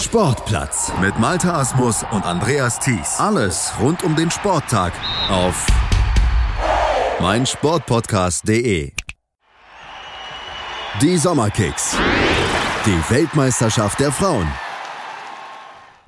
Sportplatz mit Malta Asmus und Andreas Thies. Alles rund um den Sporttag auf meinsportpodcast.de. Die Sommerkicks. Die Weltmeisterschaft der Frauen.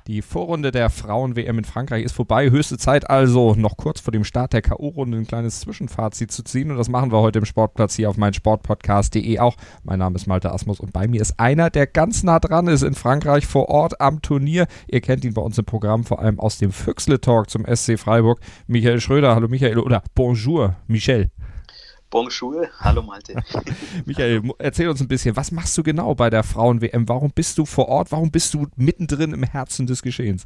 Die Vorrunde der Frauen-WM in Frankreich ist vorbei. Höchste Zeit also, noch kurz vor dem Start der K.O.-Runde ein kleines Zwischenfazit zu ziehen. Und das machen wir heute im Sportplatz hier auf meinsportpodcast.de auch. Mein Name ist Malte Asmus und bei mir ist einer, der ganz nah dran ist in Frankreich vor Ort am Turnier. Ihr kennt ihn bei uns im Programm, vor allem aus dem Füchsle-Talk zum SC Freiburg. Michael Schröder. Hallo Michael oder Bonjour, Michel. Bonjour, hallo Malte. Michael, erzähl uns ein bisschen, was machst du genau bei der Frauen-WM? Warum bist du vor Ort? Warum bist du mittendrin im Herzen des Geschehens?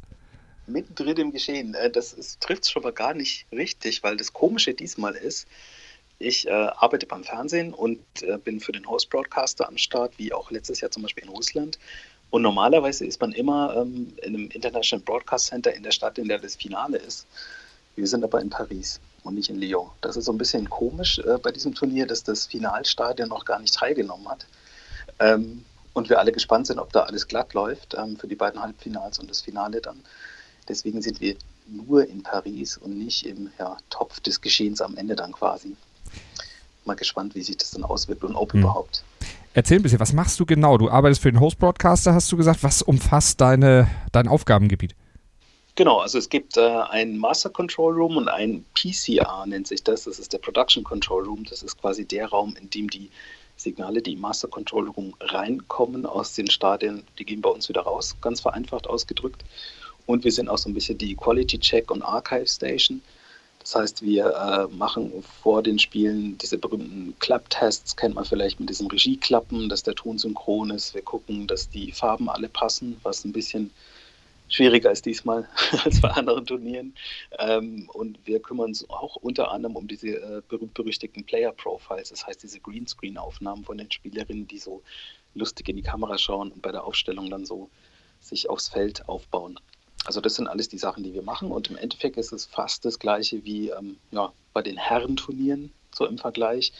Mittendrin im Geschehen, äh, das trifft es schon mal gar nicht richtig, weil das Komische diesmal ist, ich äh, arbeite beim Fernsehen und äh, bin für den Host-Broadcaster am Start, wie auch letztes Jahr zum Beispiel in Russland. Und normalerweise ist man immer ähm, in einem International Broadcast Center in der Stadt, in der das Finale ist. Wir sind aber in Paris und nicht in Lyon. Das ist so ein bisschen komisch äh, bei diesem Turnier, dass das Finalstadion noch gar nicht teilgenommen hat. Ähm, und wir alle gespannt sind, ob da alles glatt läuft ähm, für die beiden Halbfinals und das Finale dann. Deswegen sind wir nur in Paris und nicht im ja, Topf des Geschehens am Ende dann quasi. Mal gespannt, wie sich das dann auswirkt und ob hm. überhaupt. Erzähl ein bisschen, was machst du genau? Du arbeitest für den Host-Broadcaster, hast du gesagt. Was umfasst deine, dein Aufgabengebiet? Genau, also es gibt äh, ein Master Control Room und ein PCR nennt sich das. Das ist der Production Control Room. Das ist quasi der Raum, in dem die Signale, die im Master Control Room reinkommen aus den Stadien, die gehen bei uns wieder raus, ganz vereinfacht ausgedrückt. Und wir sind auch so ein bisschen die Quality Check und Archive Station. Das heißt, wir äh, machen vor den Spielen diese berühmten Klapptests, kennt man vielleicht mit diesen Regieklappen, dass der Ton synchron ist. Wir gucken, dass die Farben alle passen, was ein bisschen schwieriger ist diesmal als bei anderen Turnieren. Ähm, und wir kümmern uns auch unter anderem um diese äh, berühmt-berüchtigten Player-Profiles, das heißt diese Greenscreen-Aufnahmen von den Spielerinnen, die so lustig in die Kamera schauen und bei der Aufstellung dann so sich aufs Feld aufbauen. Also das sind alles die Sachen, die wir machen und im Endeffekt ist es fast das gleiche wie ähm, ja, bei den Herrenturnieren so im Vergleich,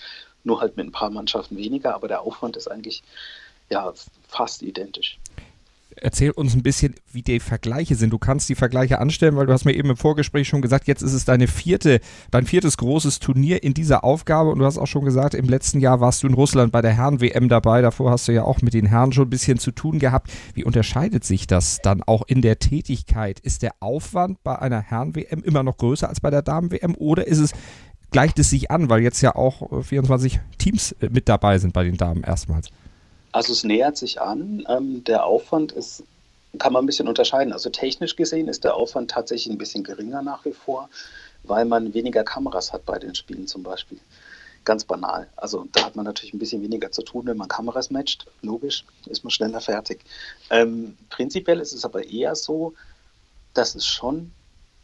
nur halt mit ein paar Mannschaften weniger, aber der Aufwand ist eigentlich ja fast identisch erzähl uns ein bisschen, wie die Vergleiche sind. Du kannst die Vergleiche anstellen, weil du hast mir eben im Vorgespräch schon gesagt, jetzt ist es deine vierte, dein viertes großes Turnier in dieser Aufgabe und du hast auch schon gesagt, im letzten Jahr warst du in Russland bei der Herren-WM dabei. Davor hast du ja auch mit den Herren schon ein bisschen zu tun gehabt. Wie unterscheidet sich das dann auch in der Tätigkeit? Ist der Aufwand bei einer Herren-WM immer noch größer als bei der Damen-WM oder ist es gleicht es sich an, weil jetzt ja auch 24 Teams mit dabei sind bei den Damen erstmals? Also es nähert sich an. Ähm, der Aufwand ist, kann man ein bisschen unterscheiden. Also technisch gesehen ist der Aufwand tatsächlich ein bisschen geringer nach wie vor, weil man weniger Kameras hat bei den Spielen zum Beispiel. Ganz banal. Also da hat man natürlich ein bisschen weniger zu tun, wenn man Kameras matcht. Logisch, ist man schneller fertig. Ähm, prinzipiell ist es aber eher so, dass es schon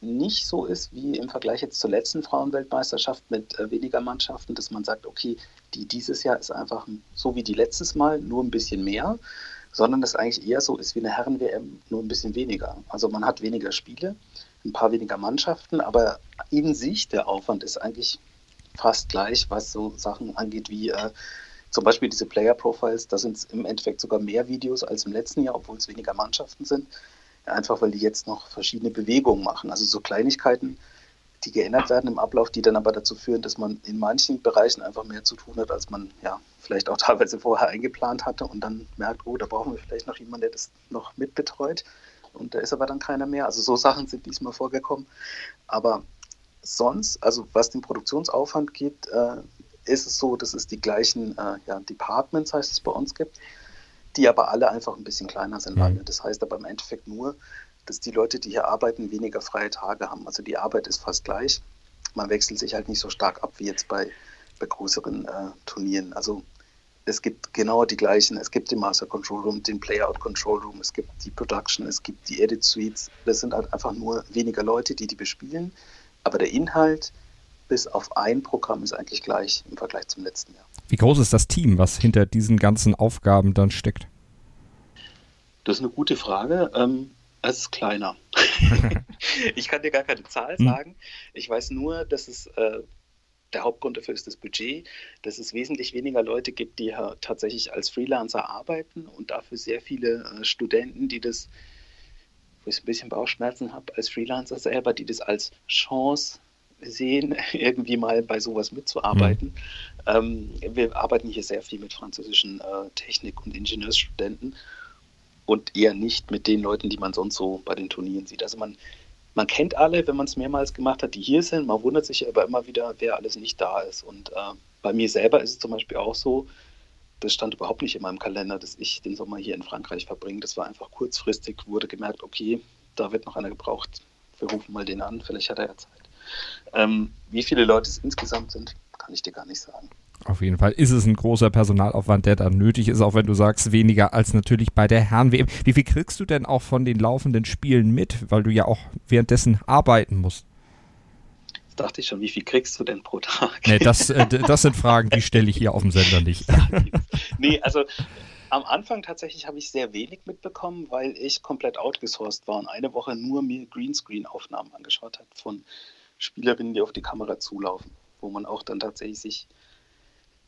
nicht so ist wie im Vergleich jetzt zur letzten Frauenweltmeisterschaft mit äh, weniger Mannschaften, dass man sagt, okay, die dieses Jahr ist einfach so wie die letztes Mal, nur ein bisschen mehr, sondern das eigentlich eher so ist wie eine Herren-WM, nur ein bisschen weniger. Also man hat weniger Spiele, ein paar weniger Mannschaften, aber in sich der Aufwand ist eigentlich fast gleich, was so Sachen angeht wie äh, zum Beispiel diese Player Profiles. Da sind es im Endeffekt sogar mehr Videos als im letzten Jahr, obwohl es weniger Mannschaften sind einfach weil die jetzt noch verschiedene Bewegungen machen. Also so Kleinigkeiten, die geändert werden im Ablauf, die dann aber dazu führen, dass man in manchen Bereichen einfach mehr zu tun hat, als man ja vielleicht auch teilweise vorher eingeplant hatte und dann merkt, oh, da brauchen wir vielleicht noch jemanden, der das noch mitbetreut. Und da ist aber dann keiner mehr. Also so Sachen sind diesmal vorgekommen. Aber sonst, also was den Produktionsaufwand geht, äh, ist es so, dass es die gleichen äh, ja, Departments, heißt es bei uns gibt die aber alle einfach ein bisschen kleiner sind. Mhm. Das heißt aber im Endeffekt nur, dass die Leute, die hier arbeiten, weniger freie Tage haben. Also die Arbeit ist fast gleich. Man wechselt sich halt nicht so stark ab wie jetzt bei, bei größeren äh, Turnieren. Also es gibt genau die gleichen. Es gibt den Master Control Room, den Playout Control Room, es gibt die Production, es gibt die Edit Suites. Das sind halt einfach nur weniger Leute, die die bespielen. Aber der Inhalt bis auf ein Programm ist eigentlich gleich im Vergleich zum letzten Jahr. Wie groß ist das Team, was hinter diesen ganzen Aufgaben dann steckt? Das ist eine gute Frage. Ähm, es ist kleiner. ich kann dir gar keine Zahl hm. sagen. Ich weiß nur, dass es äh, der Hauptgrund dafür ist das Budget, dass es wesentlich weniger Leute gibt, die ja tatsächlich als Freelancer arbeiten und dafür sehr viele äh, Studenten, die das, wo ich ein bisschen Bauchschmerzen habe, als Freelancer selber, die das als Chance sehen, irgendwie mal bei sowas mitzuarbeiten. Mhm. Ähm, wir arbeiten hier sehr viel mit französischen äh, Technik- und Ingenieursstudenten und eher nicht mit den Leuten, die man sonst so bei den Turnieren sieht. Also man man kennt alle, wenn man es mehrmals gemacht hat, die hier sind. Man wundert sich aber immer wieder, wer alles nicht da ist. Und äh, bei mir selber ist es zum Beispiel auch so, das stand überhaupt nicht in meinem Kalender, dass ich den Sommer hier in Frankreich verbringe. Das war einfach kurzfristig, wurde gemerkt, okay, da wird noch einer gebraucht. Wir rufen mal den an, vielleicht hat er ja Zeit. Ähm, wie viele Leute es insgesamt sind, kann ich dir gar nicht sagen. Auf jeden Fall ist es ein großer Personalaufwand, der da nötig ist, auch wenn du sagst, weniger als natürlich bei der Herren-WM. Wie viel kriegst du denn auch von den laufenden Spielen mit, weil du ja auch währenddessen arbeiten musst? Das dachte ich schon, wie viel kriegst du denn pro Tag? Nee, das, äh, das sind Fragen, die stelle ich hier auf dem Sender nicht. nee, also am Anfang tatsächlich habe ich sehr wenig mitbekommen, weil ich komplett outgesourced war und eine Woche nur mir Greenscreen-Aufnahmen angeschaut habe von Spielerinnen, die auf die Kamera zulaufen, wo man auch dann tatsächlich sich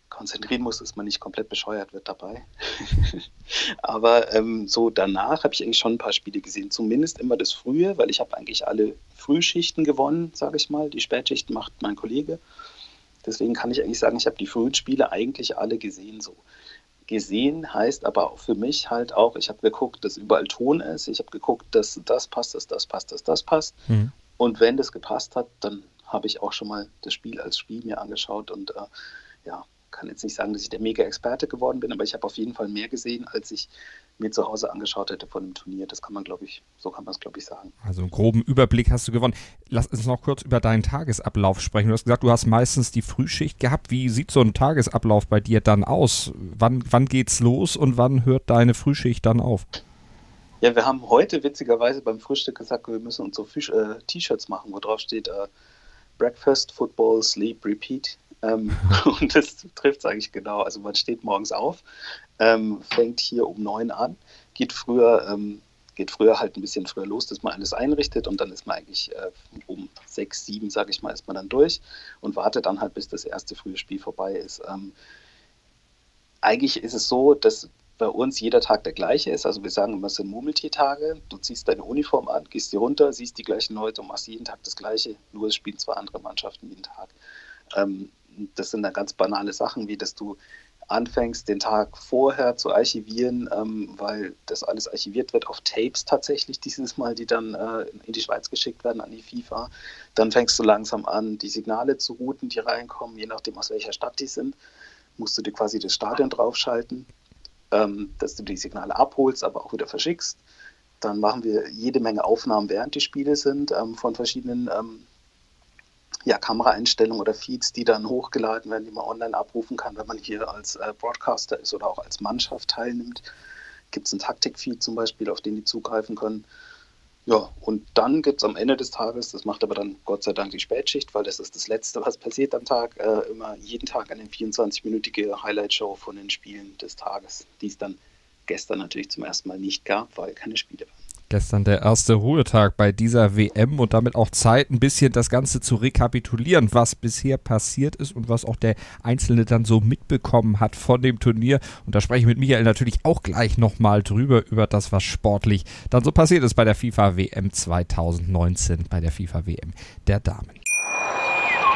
konzentrieren muss, dass man nicht komplett bescheuert wird dabei. Aber ähm, so danach habe ich eigentlich schon ein paar Spiele gesehen. Zumindest immer das Frühe, weil ich habe eigentlich alle Frühschichten gewonnen, sage ich mal. Die Spätschichten macht mein Kollege. Deswegen kann ich eigentlich sagen, ich habe die frühen Spiele eigentlich alle gesehen so. Gesehen heißt aber auch für mich halt auch, ich habe geguckt, dass überall Ton ist. Ich habe geguckt, dass das passt, dass das passt, dass das passt. Mhm. Und wenn das gepasst hat, dann habe ich auch schon mal das Spiel als Spiel mir angeschaut und äh, ja, kann jetzt nicht sagen, dass ich der Mega-Experte geworden bin, aber ich habe auf jeden Fall mehr gesehen, als ich mir zu Hause angeschaut hätte von dem Turnier. Das kann man, glaube ich, so kann man es, glaube ich, sagen. Also einen groben Überblick hast du gewonnen. Lass uns noch kurz über deinen Tagesablauf sprechen. Du hast gesagt, du hast meistens die Frühschicht gehabt. Wie sieht so ein Tagesablauf bei dir dann aus? Wann, wann geht's los und wann hört deine Frühschicht dann auf? Ja, wir haben heute witzigerweise beim Frühstück gesagt, wir müssen uns so äh, T-Shirts machen, wo drauf steht äh, Breakfast, Football, Sleep, Repeat. Ähm, und das trifft es eigentlich genau. Also man steht morgens auf, ähm, fängt hier um neun an, geht früher, ähm, geht früher halt ein bisschen früher los, dass man alles einrichtet und dann ist man eigentlich äh, um sechs, sieben, sage ich mal, ist man dann durch und wartet dann halt, bis das erste frühe Spiel vorbei ist. Ähm, eigentlich ist es so, dass bei uns jeder Tag der gleiche ist. Also wir sagen immer, es sind Murmeltiertage. Du ziehst deine Uniform an, gehst hier runter, siehst die gleichen Leute und machst jeden Tag das Gleiche. Nur es spielen zwei andere Mannschaften jeden Tag. Ähm, das sind dann ganz banale Sachen, wie dass du anfängst, den Tag vorher zu archivieren, ähm, weil das alles archiviert wird auf Tapes tatsächlich dieses Mal, die dann äh, in die Schweiz geschickt werden an die FIFA. Dann fängst du langsam an, die Signale zu routen, die reinkommen, je nachdem aus welcher Stadt die sind, musst du dir quasi das Stadion draufschalten, ähm, dass du die Signale abholst, aber auch wieder verschickst. Dann machen wir jede Menge Aufnahmen, während die Spiele sind, ähm, von verschiedenen ähm, ja, Kameraeinstellungen oder Feeds, die dann hochgeladen werden, die man online abrufen kann, wenn man hier als äh, Broadcaster ist oder auch als Mannschaft teilnimmt. Gibt es einen Taktikfeed zum Beispiel, auf den die zugreifen können. Ja, und dann gibt es am Ende des Tages, das macht aber dann Gott sei Dank die Spätschicht, weil das ist das Letzte, was passiert am Tag, äh, immer jeden Tag eine 24-minütige Highlight-Show von den Spielen des Tages, die es dann gestern natürlich zum ersten Mal nicht gab, weil keine Spiele waren. Gestern der erste Ruhetag bei dieser WM und damit auch Zeit, ein bisschen das Ganze zu rekapitulieren, was bisher passiert ist und was auch der Einzelne dann so mitbekommen hat von dem Turnier. Und da spreche ich mit Michael natürlich auch gleich nochmal drüber, über das, was sportlich dann so passiert ist bei der FIFA WM 2019, bei der FIFA WM der Damen.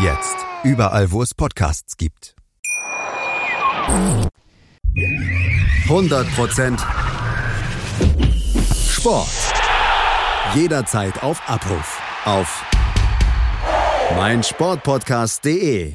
Jetzt. Überall, wo es Podcasts gibt. 100% Sport. Jederzeit auf Abruf. Auf meinsportpodcast.de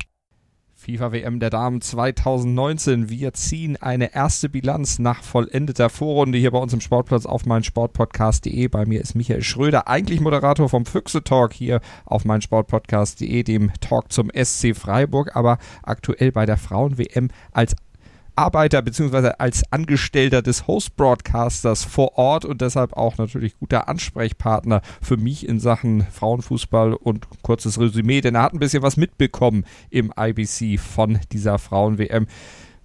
FIFA WM der Damen 2019. Wir ziehen eine erste Bilanz nach vollendeter Vorrunde hier bei uns im Sportplatz auf meinsportpodcast.de. Bei mir ist Michael Schröder, eigentlich Moderator vom Füchse Talk hier auf meinsportpodcast.de, dem Talk zum SC Freiburg, aber aktuell bei der Frauen WM als Arbeiter bzw. als Angestellter des Host-Broadcasters vor Ort und deshalb auch natürlich guter Ansprechpartner für mich in Sachen Frauenfußball und kurzes Resümee, denn er hat ein bisschen was mitbekommen im IBC von dieser Frauen-WM.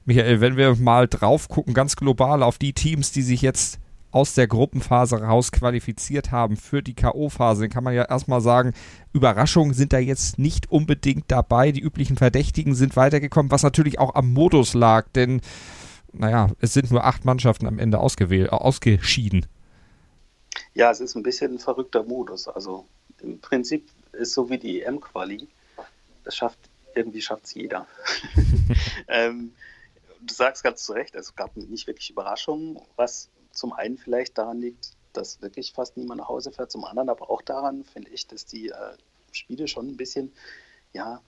Michael, wenn wir mal drauf gucken, ganz global auf die Teams, die sich jetzt aus der Gruppenphase raus qualifiziert haben für die K.O.-Phase, dann kann man ja erstmal sagen, Überraschungen sind da jetzt nicht unbedingt dabei. Die üblichen Verdächtigen sind weitergekommen, was natürlich auch am Modus lag, denn naja, es sind nur acht Mannschaften am Ende ausgewählt, äh, ausgeschieden. Ja, es ist ein bisschen ein verrückter Modus. Also im Prinzip ist so wie die EM-Quali. Das schafft, irgendwie schafft es jeder. ähm, du sagst ganz zu Recht, es gab nicht wirklich Überraschungen, was zum einen vielleicht daran liegt, dass wirklich fast niemand nach Hause fährt, zum anderen aber auch daran, finde ich, dass die äh, Spiele schon ein bisschen, ja,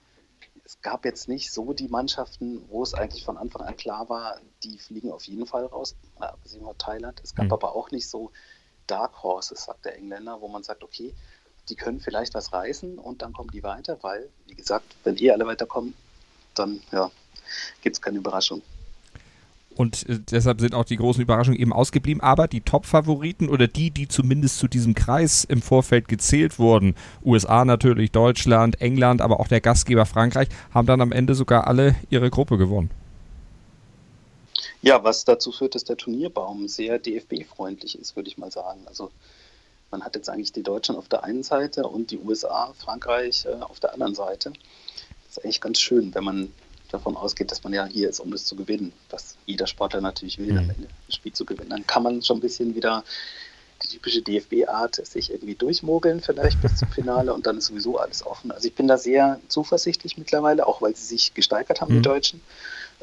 es gab jetzt nicht so die Mannschaften, wo es eigentlich von Anfang an klar war, die fliegen auf jeden Fall raus, abgesehen von Thailand. Es gab mhm. aber auch nicht so Dark Horses, sagt der Engländer, wo man sagt, okay, die können vielleicht was reißen und dann kommen die weiter, weil, wie gesagt, wenn eh alle weiterkommen, dann ja, gibt es keine Überraschung. Und äh, deshalb sind auch die großen Überraschungen eben ausgeblieben. Aber die Top-Favoriten oder die, die zumindest zu diesem Kreis im Vorfeld gezählt wurden, USA natürlich, Deutschland, England, aber auch der Gastgeber Frankreich, haben dann am Ende sogar alle ihre Gruppe gewonnen. Ja, was dazu führt, dass der Turnierbaum sehr DFB-freundlich ist, würde ich mal sagen. Also man hat jetzt eigentlich die Deutschen auf der einen Seite und die USA, Frankreich äh, auf der anderen Seite. Das ist eigentlich ganz schön, wenn man davon ausgeht, dass man ja hier ist, um es zu gewinnen, was jeder Sportler natürlich will, mhm. am Ende das Spiel zu gewinnen, dann kann man schon ein bisschen wieder die typische DFB-Art sich irgendwie durchmogeln, vielleicht bis zum Finale und dann ist sowieso alles offen. Also ich bin da sehr zuversichtlich mittlerweile, auch weil sie sich gesteigert haben, mhm. die Deutschen,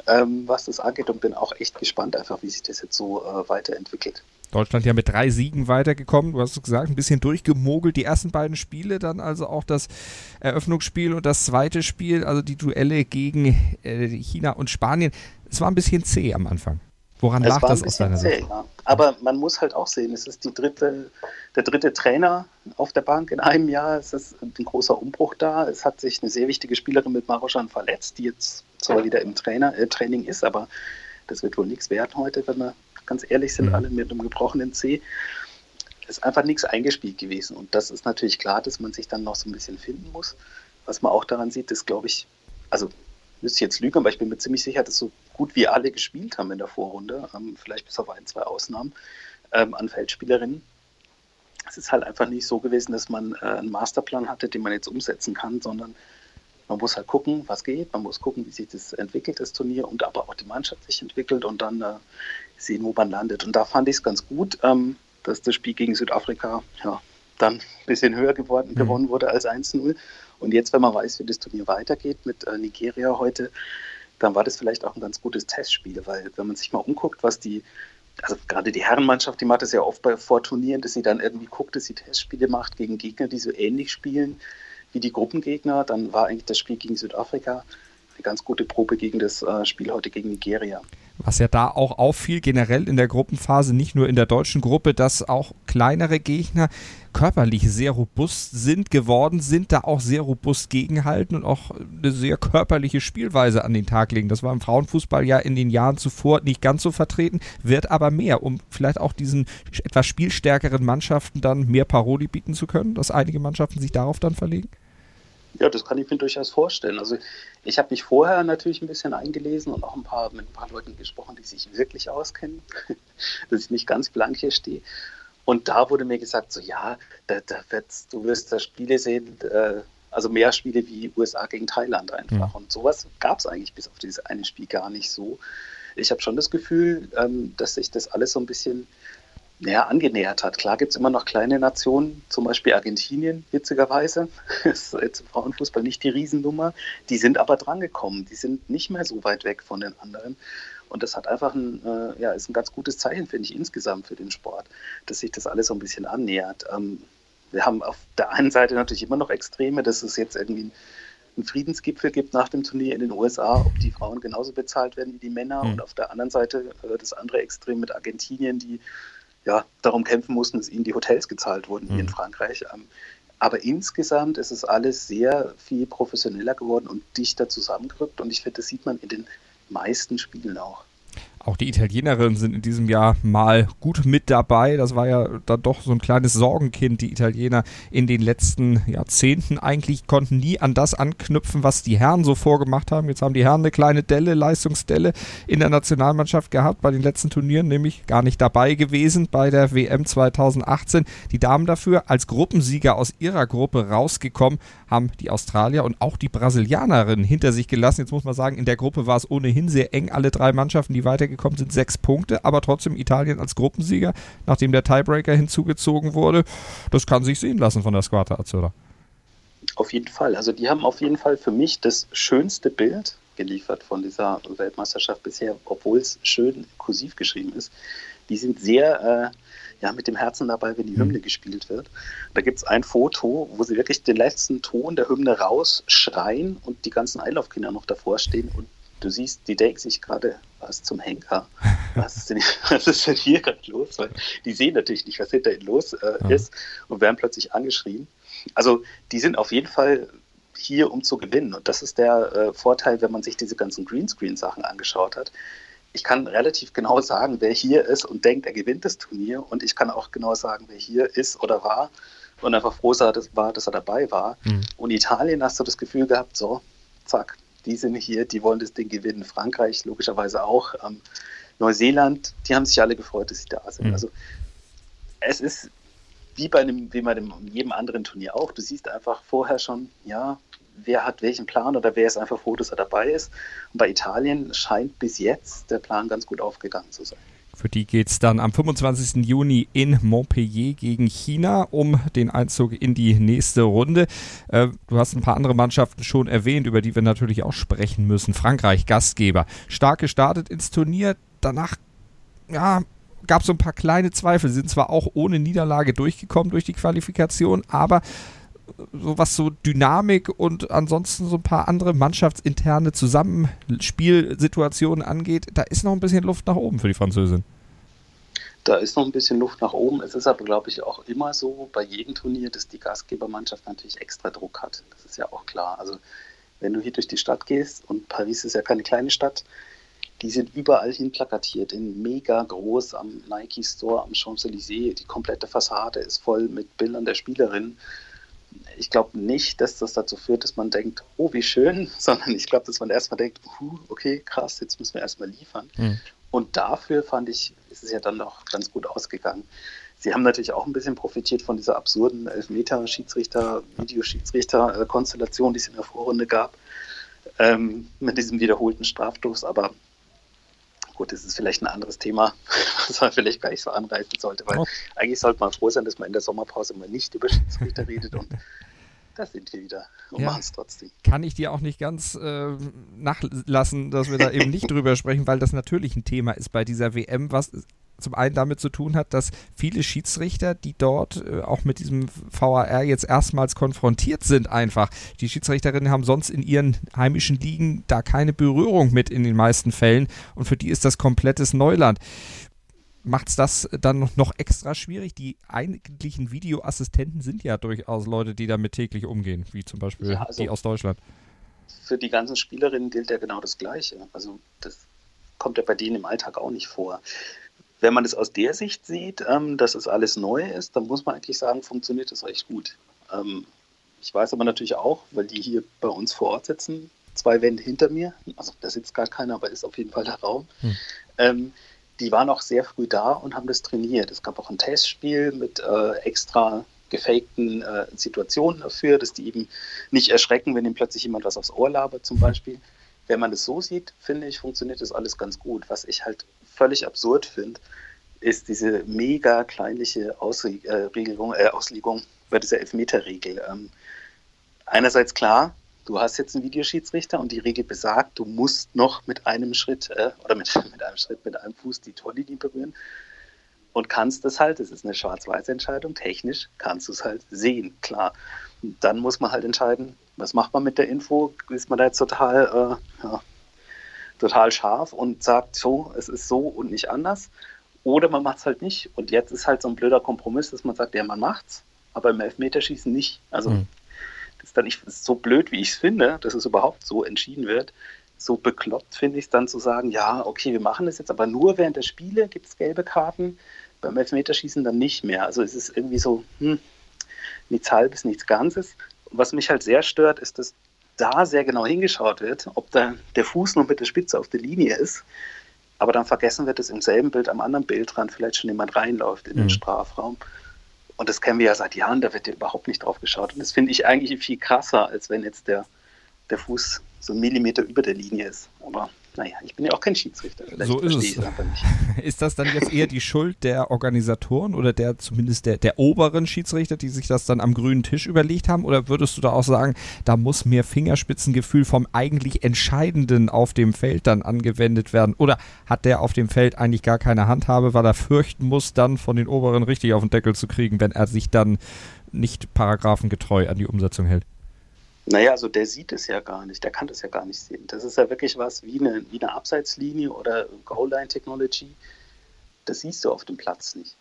ähm, was das angeht und bin auch echt gespannt einfach, wie sich das jetzt so äh, weiterentwickelt. Deutschland ja mit drei Siegen weitergekommen. Du hast es gesagt, ein bisschen durchgemogelt. Die ersten beiden Spiele, dann also auch das Eröffnungsspiel und das zweite Spiel, also die Duelle gegen äh, China und Spanien. Es war ein bisschen zäh am Anfang. Woran es lag das aus deiner Sicht? Ja. Aber man muss halt auch sehen, es ist die dritte, der dritte Trainer auf der Bank in einem Jahr. Es ist ein großer Umbruch da. Es hat sich eine sehr wichtige Spielerin mit Maroschan verletzt, die jetzt zwar wieder im Trainer, äh, Training ist, aber das wird wohl nichts werden heute, wenn wir ganz ehrlich sind, mhm. alle mit einem gebrochenen C. Ist einfach nichts eingespielt gewesen. Und das ist natürlich klar, dass man sich dann noch so ein bisschen finden muss. Was man auch daran sieht, ist, glaube ich, also müsste ich jetzt lügen, aber ich bin mir ziemlich sicher, dass so gut wie alle gespielt haben in der Vorrunde, ähm, vielleicht bis auf ein, zwei Ausnahmen ähm, an Feldspielerinnen. Es ist halt einfach nicht so gewesen, dass man äh, einen Masterplan hatte, den man jetzt umsetzen kann, sondern man muss halt gucken, was geht, man muss gucken, wie sich das entwickelt, das Turnier, und aber auch die Mannschaft sich entwickelt und dann äh, sehen, wo man landet. Und da fand ich es ganz gut, ähm, dass das Spiel gegen Südafrika ja, dann ein bisschen höher geworden, mhm. gewonnen wurde als 1-0. Und jetzt, wenn man weiß, wie das Turnier weitergeht mit äh, Nigeria heute, dann war das vielleicht auch ein ganz gutes Testspiel, weil wenn man sich mal umguckt, was die, also gerade die Herrenmannschaft, die macht es ja oft bei Vorturnieren, dass sie dann irgendwie guckt, dass sie Testspiele macht gegen Gegner, die so ähnlich spielen wie die Gruppengegner. Dann war eigentlich das Spiel gegen Südafrika eine ganz gute Probe gegen das äh, Spiel heute gegen Nigeria. Was ja da auch auffiel, generell in der Gruppenphase, nicht nur in der deutschen Gruppe, dass auch kleinere Gegner körperlich sehr robust sind, geworden sind, da auch sehr robust gegenhalten und auch eine sehr körperliche Spielweise an den Tag legen. Das war im Frauenfußball ja in den Jahren zuvor nicht ganz so vertreten, wird aber mehr, um vielleicht auch diesen etwas spielstärkeren Mannschaften dann mehr Paroli bieten zu können, dass einige Mannschaften sich darauf dann verlegen? Ja, das kann ich mir durchaus vorstellen. Also ich habe mich vorher natürlich ein bisschen eingelesen und auch ein paar, mit ein paar Leuten gesprochen, die sich wirklich auskennen, dass ich nicht ganz blank hier stehe. Und da wurde mir gesagt, so ja, da, da wird's, du wirst da Spiele sehen, äh, also mehr Spiele wie USA gegen Thailand einfach. Mhm. Und sowas gab es eigentlich bis auf dieses eine Spiel gar nicht so. Ich habe schon das Gefühl, ähm, dass sich das alles so ein bisschen naja, angenähert hat. Klar gibt es immer noch kleine Nationen, zum Beispiel Argentinien, witzigerweise. Das ist jetzt im Frauenfußball nicht die Riesennummer. Die sind aber drangekommen. Die sind nicht mehr so weit weg von den anderen. Und das hat einfach ein, äh, ja, ist ein ganz gutes Zeichen, finde ich, insgesamt für den Sport, dass sich das alles so ein bisschen annähert. Ähm, wir haben auf der einen Seite natürlich immer noch Extreme, dass es jetzt irgendwie einen Friedensgipfel gibt nach dem Turnier in den USA, ob die Frauen genauso bezahlt werden wie die Männer. Mhm. Und auf der anderen Seite äh, das andere Extrem mit Argentinien, die ja, darum kämpfen mussten, dass ihnen die Hotels gezahlt wurden hier in mhm. Frankreich. Ähm, aber insgesamt ist es alles sehr viel professioneller geworden und dichter zusammengerückt. Und ich finde, das sieht man in den meisten Spielen auch. Auch die Italienerinnen sind in diesem Jahr mal gut mit dabei. Das war ja dann doch so ein kleines Sorgenkind. Die Italiener in den letzten Jahrzehnten eigentlich konnten nie an das anknüpfen, was die Herren so vorgemacht haben. Jetzt haben die Herren eine kleine Delle, Leistungsdelle in der Nationalmannschaft gehabt bei den letzten Turnieren, nämlich gar nicht dabei gewesen bei der WM 2018. Die Damen dafür als Gruppensieger aus ihrer Gruppe rausgekommen, haben die Australier und auch die Brasilianerinnen hinter sich gelassen. Jetzt muss man sagen, in der Gruppe war es ohnehin sehr eng. Alle drei Mannschaften, die weitergekommen sind, sechs Punkte, aber trotzdem Italien als Gruppensieger, nachdem der Tiebreaker hinzugezogen wurde. Das kann sich sehen lassen von der Squadra Azzurra. Auf jeden Fall. Also die haben auf jeden Fall für mich das schönste Bild geliefert von dieser Weltmeisterschaft bisher, obwohl es schön kursiv geschrieben ist. Die sind sehr äh, ja, mit dem Herzen dabei, wenn die mhm. Hymne gespielt wird. Da gibt es ein Foto, wo sie wirklich den letzten Ton der Hymne rausschreien und die ganzen Einlaufkinder noch davor stehen und du siehst, die denken sich gerade, was zum Henker? Was ist denn, was ist denn hier gerade los? Weil die sehen natürlich nicht, was hinter ihnen los äh, ja. ist und werden plötzlich angeschrien. Also die sind auf jeden Fall hier, um zu gewinnen. Und das ist der äh, Vorteil, wenn man sich diese ganzen Greenscreen-Sachen angeschaut hat ich kann relativ genau sagen, wer hier ist und denkt, er gewinnt das Turnier. Und ich kann auch genau sagen, wer hier ist oder war und einfach froh war, dass er dabei war. Mhm. Und Italien hast du das Gefühl gehabt, so, zack, die sind hier, die wollen das Ding gewinnen. Frankreich logischerweise auch. Ähm, Neuseeland, die haben sich alle gefreut, dass sie da sind. Mhm. Also es ist wie bei einem, wie bei einem, jedem anderen Turnier auch. Du siehst einfach vorher schon, ja, wer hat welchen Plan oder wer ist einfach froh, dass er dabei ist. Und bei Italien scheint bis jetzt der Plan ganz gut aufgegangen zu sein. Für die geht es dann am 25. Juni in Montpellier gegen China um den Einzug in die nächste Runde. Äh, du hast ein paar andere Mannschaften schon erwähnt, über die wir natürlich auch sprechen müssen. Frankreich, Gastgeber. Stark gestartet ins Turnier. Danach ja, gab es so ein paar kleine Zweifel. Sind zwar auch ohne Niederlage durchgekommen durch die Qualifikation, aber so was so Dynamik und ansonsten so ein paar andere mannschaftsinterne Zusammenspielsituationen angeht, da ist noch ein bisschen Luft nach oben für die Französin. Da ist noch ein bisschen Luft nach oben. Es ist aber, glaube ich, auch immer so bei jedem Turnier, dass die Gastgebermannschaft natürlich extra Druck hat. Das ist ja auch klar. Also wenn du hier durch die Stadt gehst, und Paris ist ja keine kleine Stadt, die sind überall hin plakatiert, in mega groß am Nike Store, am Champs-Élysées. Die komplette Fassade ist voll mit Bildern der Spielerinnen ich glaube nicht, dass das dazu führt, dass man denkt, oh, wie schön, sondern ich glaube, dass man erstmal denkt, uh, okay, krass, jetzt müssen wir erstmal liefern. Mhm. Und dafür fand ich, ist es ja dann noch ganz gut ausgegangen. Sie haben natürlich auch ein bisschen profitiert von dieser absurden Elfmeter-Schiedsrichter, Videoschiedsrichter-Konstellation, die es in der Vorrunde gab, ähm, mit diesem wiederholten Strafstoß. Aber gut, das ist vielleicht ein anderes Thema, was man vielleicht gar nicht so anreißen sollte, weil oh. eigentlich sollte man froh sein, dass man in der Sommerpause mal nicht über Schiedsrichter redet und da sind wir wieder und ja, machen es trotzdem. Kann ich dir auch nicht ganz äh, nachlassen, dass wir da eben nicht drüber sprechen, weil das natürlich ein Thema ist bei dieser WM, was zum einen damit zu tun hat, dass viele Schiedsrichter, die dort äh, auch mit diesem VAR jetzt erstmals konfrontiert sind, einfach. Die Schiedsrichterinnen haben sonst in ihren heimischen Ligen da keine Berührung mit in den meisten Fällen und für die ist das komplettes Neuland. Macht es das dann noch extra schwierig? Die eigentlichen Videoassistenten sind ja durchaus Leute, die damit täglich umgehen, wie zum Beispiel ja, also die aus Deutschland. Für die ganzen Spielerinnen gilt ja genau das Gleiche. Also das kommt ja bei denen im Alltag auch nicht vor wenn man es aus der Sicht sieht, ähm, dass es alles neu ist, dann muss man eigentlich sagen, funktioniert das recht gut. Ähm, ich weiß aber natürlich auch, weil die hier bei uns vor Ort sitzen, zwei Wände hinter mir, also da sitzt gar keiner, aber ist auf jeden Fall der Raum. Hm. Ähm, die waren auch sehr früh da und haben das trainiert. Es gab auch ein Testspiel mit äh, extra gefakten äh, Situationen dafür, dass die eben nicht erschrecken, wenn ihnen plötzlich jemand was aufs Ohr labert zum Beispiel. Wenn man das so sieht, finde ich, funktioniert das alles ganz gut. Was ich halt völlig absurd finde, ist diese mega kleinliche Ausregelung, äh, Auslegung bei dieser Elfmeterregel. Ähm, einerseits klar, du hast jetzt einen Videoschiedsrichter und die Regel besagt, du musst noch mit einem Schritt äh, oder mit, mit einem Schritt, mit einem Fuß die Torlinie berühren und kannst das halt, das ist eine Schwarz-Weiß-Entscheidung, technisch kannst du es halt sehen, klar. Und dann muss man halt entscheiden, was macht man mit der Info? Ist man da jetzt total, äh, ja, total scharf und sagt so, es ist so und nicht anders? Oder man macht es halt nicht. Und jetzt ist halt so ein blöder Kompromiss, dass man sagt, ja, man macht's, aber im Elfmeterschießen nicht. Also mhm. Das ist dann nicht so blöd, wie ich es finde, dass es überhaupt so entschieden wird. So bekloppt finde ich es dann zu sagen, ja, okay, wir machen das jetzt, aber nur während der Spiele gibt es gelbe Karten, beim Elfmeterschießen dann nicht mehr. Also es ist irgendwie so, hm, nichts Halbes, nichts Ganzes. was mich halt sehr stört, ist, dass da sehr genau hingeschaut wird, ob da der Fuß noch mit der Spitze auf der Linie ist. Aber dann vergessen wird, dass im selben Bild am anderen Bildrand vielleicht schon jemand reinläuft in den mhm. Strafraum. Und das kennen wir ja seit Jahren, da wird ja überhaupt nicht drauf geschaut. Und das finde ich eigentlich viel krasser, als wenn jetzt der, der Fuß so einen Millimeter über der Linie ist. Aber naja, ich bin ja auch kein Schiedsrichter. Vielleicht so ist es. Ist das dann jetzt eher die Schuld der Organisatoren oder der zumindest der, der oberen Schiedsrichter, die sich das dann am grünen Tisch überlegt haben? Oder würdest du da auch sagen, da muss mehr Fingerspitzengefühl vom eigentlich Entscheidenden auf dem Feld dann angewendet werden? Oder hat der auf dem Feld eigentlich gar keine Handhabe, weil er fürchten muss, dann von den oberen richtig auf den Deckel zu kriegen, wenn er sich dann nicht paragraphengetreu an die Umsetzung hält? Naja, also der sieht es ja gar nicht, der kann das ja gar nicht sehen. Das ist ja wirklich was wie eine, wie eine Abseitslinie oder Goal-Line-Technology. Das siehst du auf dem Platz nicht.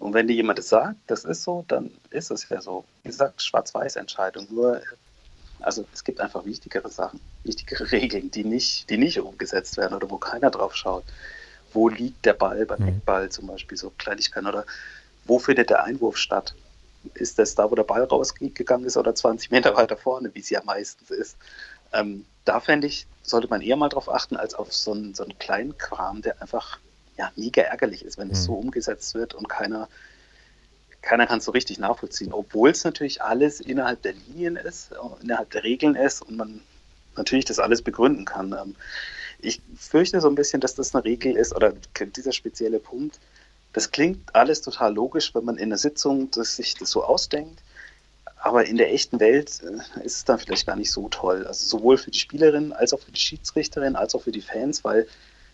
Und wenn dir jemand das sagt, das ist so, dann ist es ja so. Wie gesagt, Schwarz-Weiß-Entscheidung. Nur, also es gibt einfach wichtigere Sachen, wichtigere Regeln, die nicht, die nicht umgesetzt werden oder wo keiner drauf schaut. Wo liegt der Ball beim mhm. Eckball zum Beispiel, so Kleinigkeiten oder wo findet der Einwurf statt? Ist das da, wo der Ball rausgegangen ist oder 20 Meter weiter vorne, wie es ja meistens ist. Ähm, da fände ich, sollte man eher mal drauf achten, als auf so einen, so einen kleinen Kram, der einfach ja, mega ärgerlich ist, wenn es mhm. so umgesetzt wird und keiner, keiner kann es so richtig nachvollziehen, obwohl es natürlich alles innerhalb der Linien ist, innerhalb der Regeln ist und man natürlich das alles begründen kann. Ähm, ich fürchte so ein bisschen, dass das eine Regel ist oder dieser spezielle Punkt, das klingt alles total logisch, wenn man in der Sitzung das, sich das so ausdenkt. Aber in der echten Welt äh, ist es dann vielleicht gar nicht so toll. Also sowohl für die Spielerin als auch für die Schiedsrichterin als auch für die Fans, weil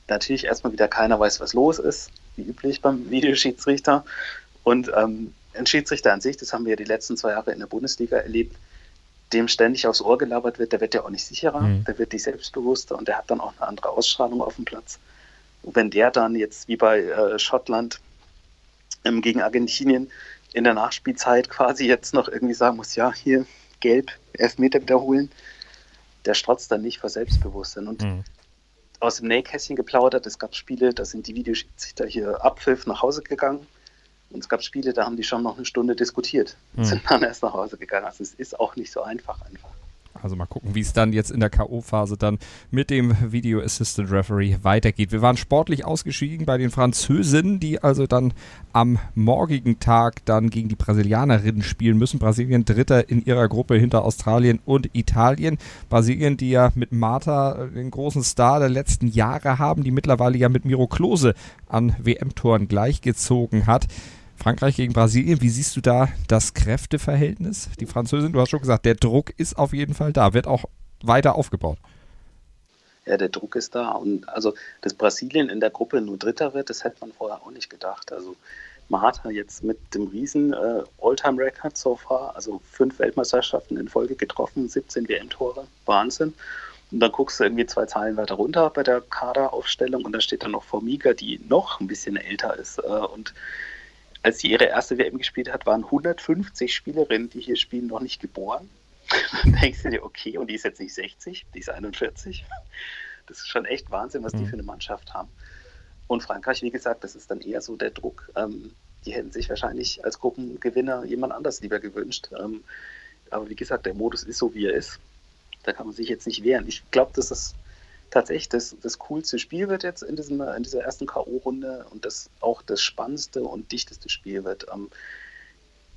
natürlich erstmal wieder keiner weiß, was los ist, wie üblich beim Videoschiedsrichter. Und ähm, ein Schiedsrichter an sich, das haben wir ja die letzten zwei Jahre in der Bundesliga erlebt, dem ständig aufs Ohr gelabert wird, der wird ja auch nicht sicherer, mhm. der wird nicht selbstbewusster und der hat dann auch eine andere Ausstrahlung auf dem Platz wenn der dann jetzt wie bei äh, Schottland ähm, gegen Argentinien in der Nachspielzeit quasi jetzt noch irgendwie sagen muss, ja, hier gelb, Elfmeter wiederholen, der strotzt dann nicht vor Selbstbewusstsein. Und mhm. aus dem Nähkästchen geplaudert, es gab Spiele, da sind die Videoschiedsrichter hier abpfiff nach Hause gegangen. Und es gab Spiele, da haben die schon noch eine Stunde diskutiert, mhm. sind dann erst nach Hause gegangen. Also es ist auch nicht so einfach einfach. Also mal gucken, wie es dann jetzt in der K.O.-Phase dann mit dem Video Assistant Referee weitergeht. Wir waren sportlich ausgeschieden bei den Französinnen, die also dann am morgigen Tag dann gegen die Brasilianerinnen spielen müssen. Brasilien Dritter in ihrer Gruppe hinter Australien und Italien. Brasilien, die ja mit Marta den großen Star der letzten Jahre haben, die mittlerweile ja mit Miro Klose an WM-Toren gleichgezogen hat. Frankreich gegen Brasilien, wie siehst du da das Kräfteverhältnis? Die Französin, du hast schon gesagt, der Druck ist auf jeden Fall da, wird auch weiter aufgebaut. Ja, der Druck ist da. Und also, dass Brasilien in der Gruppe nur Dritter wird, das hätte man vorher auch nicht gedacht. Also, Marta jetzt mit dem riesen äh, All-Time-Record so far, also fünf Weltmeisterschaften in Folge getroffen, 17 WM-Tore, Wahnsinn. Und dann guckst du irgendwie zwei Zahlen weiter runter bei der Kaderaufstellung und da steht dann noch Formiga, die noch ein bisschen älter ist äh, und als sie ihre erste WM gespielt hat, waren 150 Spielerinnen, die hier spielen, noch nicht geboren. Dann denkst du dir, okay, und die ist jetzt nicht 60, die ist 41. Das ist schon echt Wahnsinn, was die mhm. für eine Mannschaft haben. Und Frankreich, wie gesagt, das ist dann eher so der Druck. Ähm, die hätten sich wahrscheinlich als Gruppengewinner jemand anders lieber gewünscht. Ähm, aber wie gesagt, der Modus ist so, wie er ist. Da kann man sich jetzt nicht wehren. Ich glaube, dass das tatsächlich das, das coolste Spiel wird jetzt in, diesem, in dieser ersten K.O.-Runde und das auch das spannendste und dichteste Spiel wird, ähm,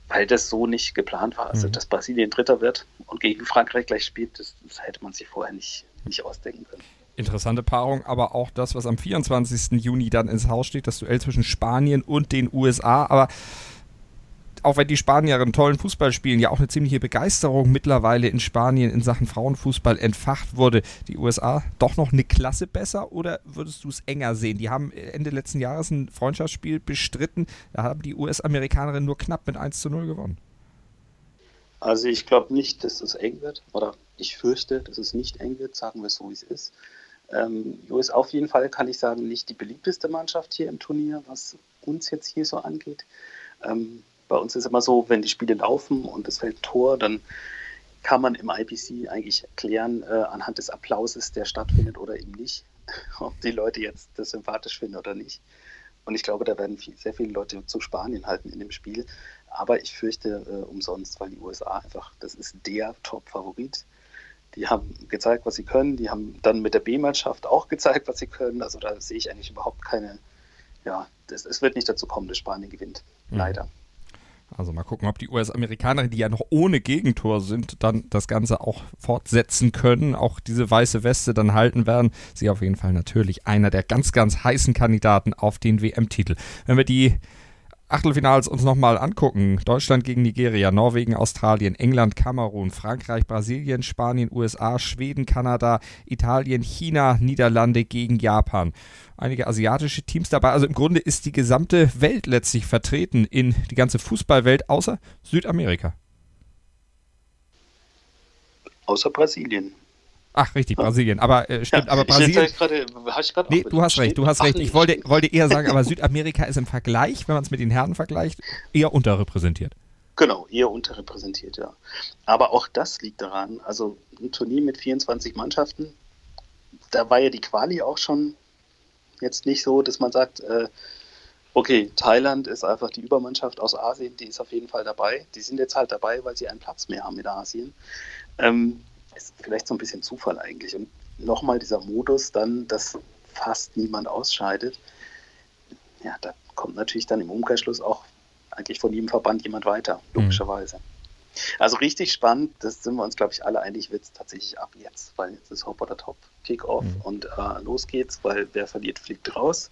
weil das so nicht geplant war. Also, mhm. dass Brasilien Dritter wird und gegen Frankreich gleich spielt, das, das hätte man sich vorher nicht, nicht ausdenken können. Interessante Paarung, aber auch das, was am 24. Juni dann ins Haus steht, das Duell zwischen Spanien und den USA. Aber auch wenn die Spanier einen tollen Fußball spielen, ja auch eine ziemliche Begeisterung mittlerweile in Spanien in Sachen Frauenfußball entfacht wurde. Die USA doch noch eine Klasse besser oder würdest du es enger sehen? Die haben Ende letzten Jahres ein Freundschaftsspiel bestritten. Da haben die US-Amerikanerinnen nur knapp mit 1 zu 0 gewonnen. Also ich glaube nicht, dass es eng wird. Oder ich fürchte, dass es nicht eng wird, sagen wir es so, wie es ist. Ähm, US auf jeden Fall kann ich sagen, nicht die beliebteste Mannschaft hier im Turnier, was uns jetzt hier so angeht. Ähm, bei uns ist immer so, wenn die Spiele laufen und es fällt ein Tor, dann kann man im IPC eigentlich erklären, äh, anhand des Applauses, der stattfindet oder eben nicht, ob die Leute jetzt das sympathisch finden oder nicht. Und ich glaube, da werden viel, sehr viele Leute zu Spanien halten in dem Spiel. Aber ich fürchte äh, umsonst, weil die USA einfach, das ist der Top-Favorit. Die haben gezeigt, was sie können. Die haben dann mit der B-Mannschaft auch gezeigt, was sie können. Also da sehe ich eigentlich überhaupt keine, ja, das, es wird nicht dazu kommen, dass Spanien gewinnt. Mhm. Leider. Also mal gucken, ob die US-Amerikaner, die ja noch ohne Gegentor sind, dann das Ganze auch fortsetzen können, auch diese weiße Weste dann halten werden. Sie auf jeden Fall natürlich einer der ganz, ganz heißen Kandidaten auf den WM-Titel. Wenn wir die Achtelfinals uns nochmal angucken. Deutschland gegen Nigeria, Norwegen, Australien, England, Kamerun, Frankreich, Brasilien, Spanien, USA, Schweden, Kanada, Italien, China, Niederlande gegen Japan. Einige asiatische Teams dabei. Also im Grunde ist die gesamte Welt letztlich vertreten in die ganze Fußballwelt außer Südamerika. Außer Brasilien. Ach, richtig, Brasilien. Aber äh, stimmt, ja, aber Brasilien. Grade, nee, du hast recht, du hast recht. Ich wollte, wollte eher sagen, aber Südamerika ist im Vergleich, wenn man es mit den Herren vergleicht, eher unterrepräsentiert. Genau, eher unterrepräsentiert, ja. Aber auch das liegt daran, also ein Turnier mit 24 Mannschaften, da war ja die Quali auch schon jetzt nicht so, dass man sagt, äh, okay, Thailand ist einfach die Übermannschaft aus Asien, die ist auf jeden Fall dabei. Die sind jetzt halt dabei, weil sie einen Platz mehr haben mit Asien. Ähm, ist vielleicht so ein bisschen Zufall eigentlich. Und nochmal dieser Modus dann, dass fast niemand ausscheidet. Ja, da kommt natürlich dann im Umkehrschluss auch eigentlich von jedem Verband jemand weiter, mhm. logischerweise. Mhm. Also richtig spannend, das sind wir uns, glaube ich, alle einig, wird es tatsächlich ab jetzt, weil jetzt ist Hop oder Top, Kickoff mhm. und äh, los geht's, weil wer verliert, fliegt raus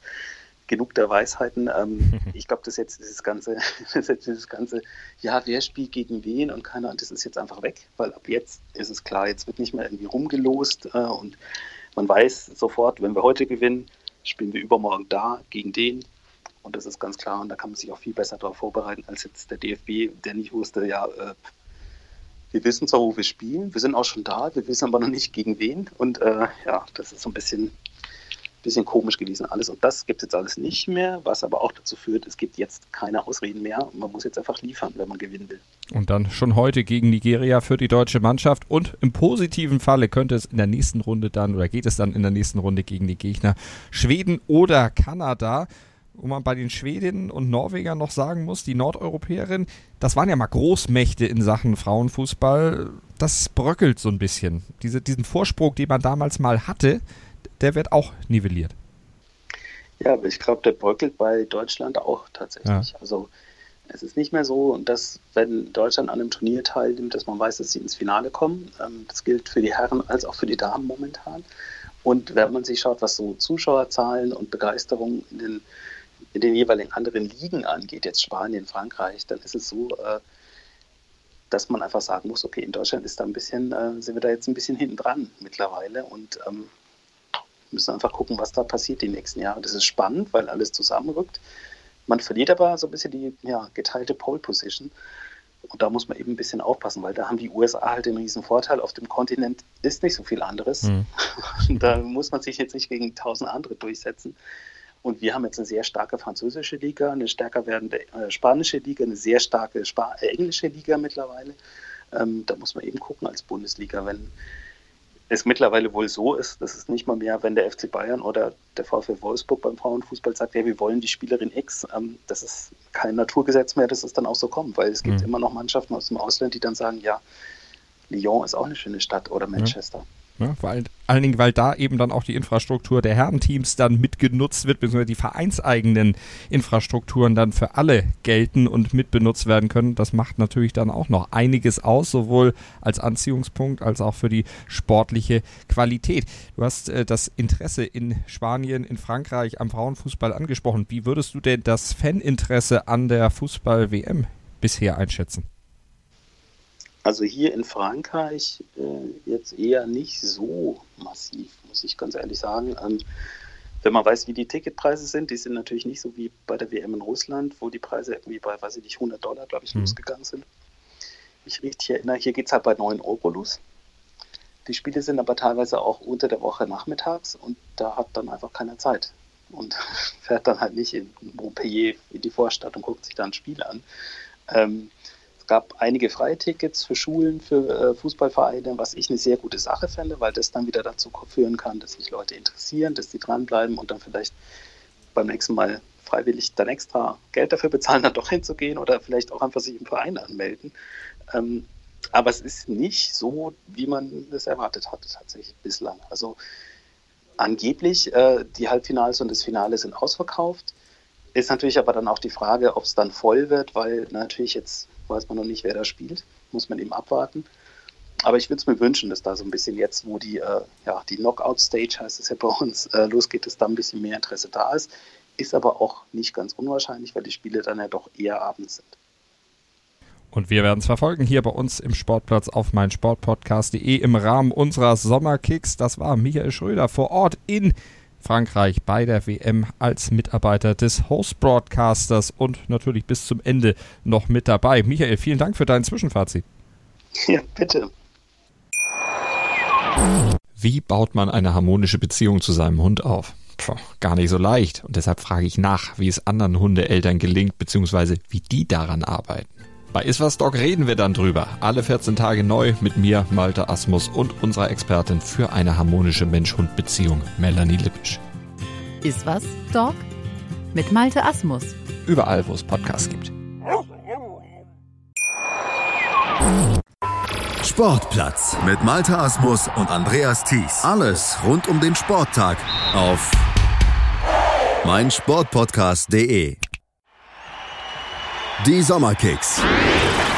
genug der Weisheiten. Ähm, ich glaube, dass jetzt dieses ganze, das jetzt dieses ganze, ja, wer spielt gegen wen und keiner, das ist jetzt einfach weg, weil ab jetzt ist es klar, jetzt wird nicht mehr irgendwie rumgelost äh, und man weiß sofort, wenn wir heute gewinnen, spielen wir übermorgen da gegen den. Und das ist ganz klar und da kann man sich auch viel besser darauf vorbereiten als jetzt der DFB, der nicht wusste, ja, äh, wir wissen zwar, wo wir spielen, wir sind auch schon da, wir wissen aber noch nicht gegen wen. Und äh, ja, das ist so ein bisschen bisschen komisch gewesen alles. Und das gibt es jetzt alles nicht mehr, was aber auch dazu führt, es gibt jetzt keine Ausreden mehr. Man muss jetzt einfach liefern, wenn man gewinnen will. Und dann schon heute gegen Nigeria für die deutsche Mannschaft. Und im positiven Falle könnte es in der nächsten Runde dann oder geht es dann in der nächsten Runde gegen die Gegner Schweden oder Kanada wo man bei den Schwedinnen und Norwegern noch sagen muss, die Nordeuropäerinnen, das waren ja mal Großmächte in Sachen Frauenfußball. Das bröckelt so ein bisschen. Diese, diesen Vorsprung, den man damals mal hatte, der wird auch nivelliert. Ja, aber ich glaube, der bröckelt bei Deutschland auch tatsächlich. Ja. Also es ist nicht mehr so, dass wenn Deutschland an einem Turnier teilnimmt, dass man weiß, dass sie ins Finale kommen. Ähm, das gilt für die Herren als auch für die Damen momentan. Und wenn man sich schaut, was so Zuschauerzahlen und Begeisterung in den, in den jeweiligen anderen Ligen angeht, jetzt Spanien, Frankreich, dann ist es so, äh, dass man einfach sagen muss, okay, in Deutschland ist da ein bisschen, äh, sind wir da jetzt ein bisschen hinten dran mittlerweile. Und ähm, müssen einfach gucken, was da passiert die nächsten Jahre. Das ist spannend, weil alles zusammenrückt. Man verliert aber so ein bisschen die ja, geteilte Pole Position. Und da muss man eben ein bisschen aufpassen, weil da haben die USA halt den riesen Vorteil. Auf dem Kontinent ist nicht so viel anderes. Mhm. da muss man sich jetzt nicht gegen tausend andere durchsetzen. Und wir haben jetzt eine sehr starke französische Liga, eine stärker werdende äh, spanische Liga, eine sehr starke Spa äh, englische Liga mittlerweile. Ähm, da muss man eben gucken als Bundesliga, wenn es mittlerweile wohl so ist, dass es nicht mal mehr, wenn der FC Bayern oder der VfL Wolfsburg beim Frauenfußball sagt, ja, wir wollen die Spielerin X, ähm, das ist kein Naturgesetz mehr, dass es dann auch so kommt, weil es gibt mhm. immer noch Mannschaften aus dem Ausland, die dann sagen, ja, Lyon ist auch eine schöne Stadt oder Manchester. Ne? Vor allen Dingen, weil da eben dann auch die Infrastruktur der Herrenteams dann mitgenutzt wird, beziehungsweise die vereinseigenen Infrastrukturen dann für alle gelten und mitbenutzt werden können. Das macht natürlich dann auch noch einiges aus, sowohl als Anziehungspunkt als auch für die sportliche Qualität. Du hast äh, das Interesse in Spanien, in Frankreich am Frauenfußball angesprochen. Wie würdest du denn das Faninteresse an der Fußball-WM bisher einschätzen? Also hier in Frankreich äh, jetzt eher nicht so massiv, muss ich ganz ehrlich sagen. Ähm, wenn man weiß, wie die Ticketpreise sind, die sind natürlich nicht so wie bei der WM in Russland, wo die Preise irgendwie bei, weiß ich nicht, 100 Dollar, glaube ich, mhm. losgegangen sind. Ich richtig erinnere, hier geht es halt bei 9 Euro los. Die Spiele sind aber teilweise auch unter der Woche nachmittags und da hat dann einfach keiner Zeit und fährt dann halt nicht in Montpellier in die Vorstadt und guckt sich da ein Spiel an. Ähm, gab einige Freitickets für Schulen, für äh, Fußballvereine, was ich eine sehr gute Sache fände, weil das dann wieder dazu führen kann, dass sich Leute interessieren, dass sie dranbleiben und dann vielleicht beim nächsten Mal freiwillig dann extra Geld dafür bezahlen, dann doch hinzugehen oder vielleicht auch einfach sich im Verein anmelden. Ähm, aber es ist nicht so, wie man das erwartet hatte, tatsächlich bislang. Also angeblich, äh, die Halbfinals und das Finale sind ausverkauft. Ist natürlich aber dann auch die Frage, ob es dann voll wird, weil natürlich jetzt weiß man noch nicht, wer da spielt. Muss man eben abwarten. Aber ich würde es mir wünschen, dass da so ein bisschen jetzt, wo die, äh, ja, die Knockout-Stage heißt es ja bei uns, äh, losgeht, dass da ein bisschen mehr Interesse da ist. Ist aber auch nicht ganz unwahrscheinlich, weil die Spiele dann ja doch eher abends sind. Und wir werden es verfolgen hier bei uns im Sportplatz auf meinsportpodcast.de im Rahmen unserer Sommerkicks. Das war Michael Schröder vor Ort in Frankreich bei der WM als Mitarbeiter des Host-Broadcasters und natürlich bis zum Ende noch mit dabei. Michael, vielen Dank für dein Zwischenfazit. Ja, bitte. Wie baut man eine harmonische Beziehung zu seinem Hund auf? Puh, gar nicht so leicht. Und deshalb frage ich nach, wie es anderen Hundeeltern gelingt, beziehungsweise wie die daran arbeiten. Bei Iswas Dog reden wir dann drüber. Alle 14 Tage neu mit mir, Malte Asmus und unserer Expertin für eine harmonische Mensch-Hund-Beziehung, Melanie Lippisch. Iswas Dog mit Malte Asmus. Überall, wo es Podcasts gibt. Sportplatz mit Malte Asmus und Andreas Thies. Alles rund um den Sporttag auf meinsportpodcast.de. Die Sommerkicks.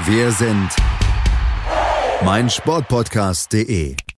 Wir sind meinsportpodcast.de.